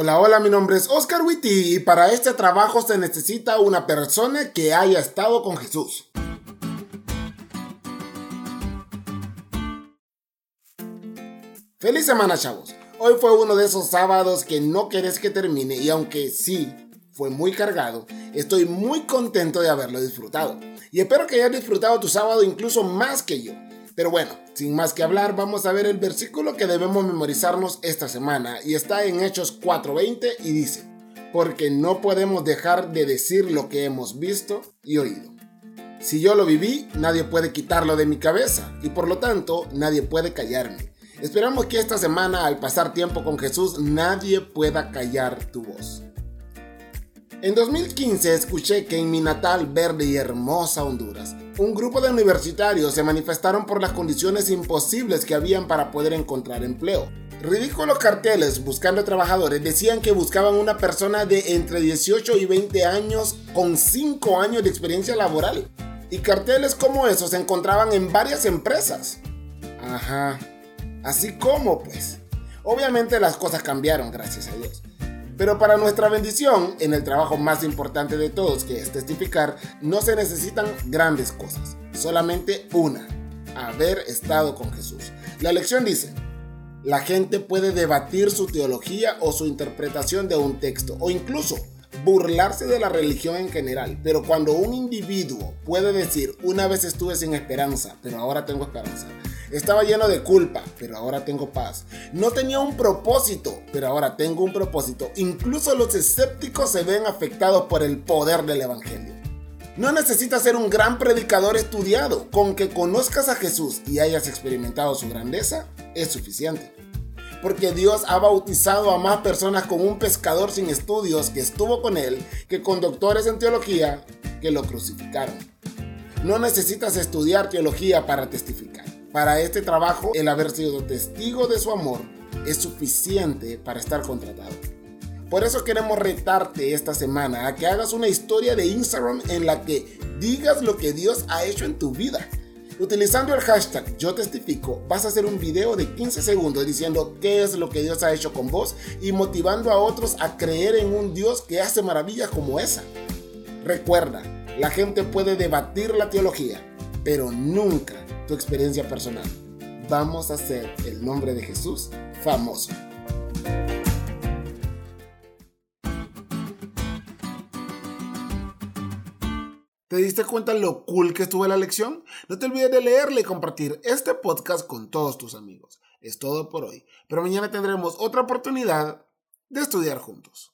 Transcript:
Hola, hola, mi nombre es Oscar Witty y para este trabajo se necesita una persona que haya estado con Jesús. Feliz semana, chavos. Hoy fue uno de esos sábados que no querés que termine y aunque sí, fue muy cargado, estoy muy contento de haberlo disfrutado. Y espero que hayas disfrutado tu sábado incluso más que yo. Pero bueno, sin más que hablar, vamos a ver el versículo que debemos memorizarnos esta semana y está en Hechos 4:20 y dice, porque no podemos dejar de decir lo que hemos visto y oído. Si yo lo viví, nadie puede quitarlo de mi cabeza y por lo tanto nadie puede callarme. Esperamos que esta semana al pasar tiempo con Jesús nadie pueda callar tu voz. En 2015 escuché que en mi natal verde y hermosa Honduras, un grupo de universitarios se manifestaron por las condiciones imposibles que habían para poder encontrar empleo. Ridículos carteles buscando trabajadores decían que buscaban una persona de entre 18 y 20 años con 5 años de experiencia laboral. Y carteles como esos se encontraban en varias empresas. Ajá. Así como, pues. Obviamente las cosas cambiaron, gracias a Dios. Pero para nuestra bendición, en el trabajo más importante de todos, que es testificar, no se necesitan grandes cosas, solamente una, haber estado con Jesús. La lección dice, la gente puede debatir su teología o su interpretación de un texto, o incluso burlarse de la religión en general, pero cuando un individuo puede decir, una vez estuve sin esperanza, pero ahora tengo esperanza, estaba lleno de culpa, pero ahora tengo paz. No tenía un propósito, pero ahora tengo un propósito. Incluso los escépticos se ven afectados por el poder del Evangelio. No necesitas ser un gran predicador estudiado. Con que conozcas a Jesús y hayas experimentado su grandeza, es suficiente. Porque Dios ha bautizado a más personas con un pescador sin estudios que estuvo con él que con doctores en teología que lo crucificaron. No necesitas estudiar teología para testificar. Para este trabajo, el haber sido testigo de su amor es suficiente para estar contratado. Por eso queremos retarte esta semana a que hagas una historia de Instagram en la que digas lo que Dios ha hecho en tu vida. Utilizando el hashtag yo testifico, vas a hacer un video de 15 segundos diciendo qué es lo que Dios ha hecho con vos y motivando a otros a creer en un Dios que hace maravillas como esa. Recuerda, la gente puede debatir la teología, pero nunca tu experiencia personal. Vamos a hacer el nombre de Jesús famoso. ¿Te diste cuenta lo cool que estuvo la lección? No te olvides de leerle y compartir este podcast con todos tus amigos. Es todo por hoy, pero mañana tendremos otra oportunidad de estudiar juntos.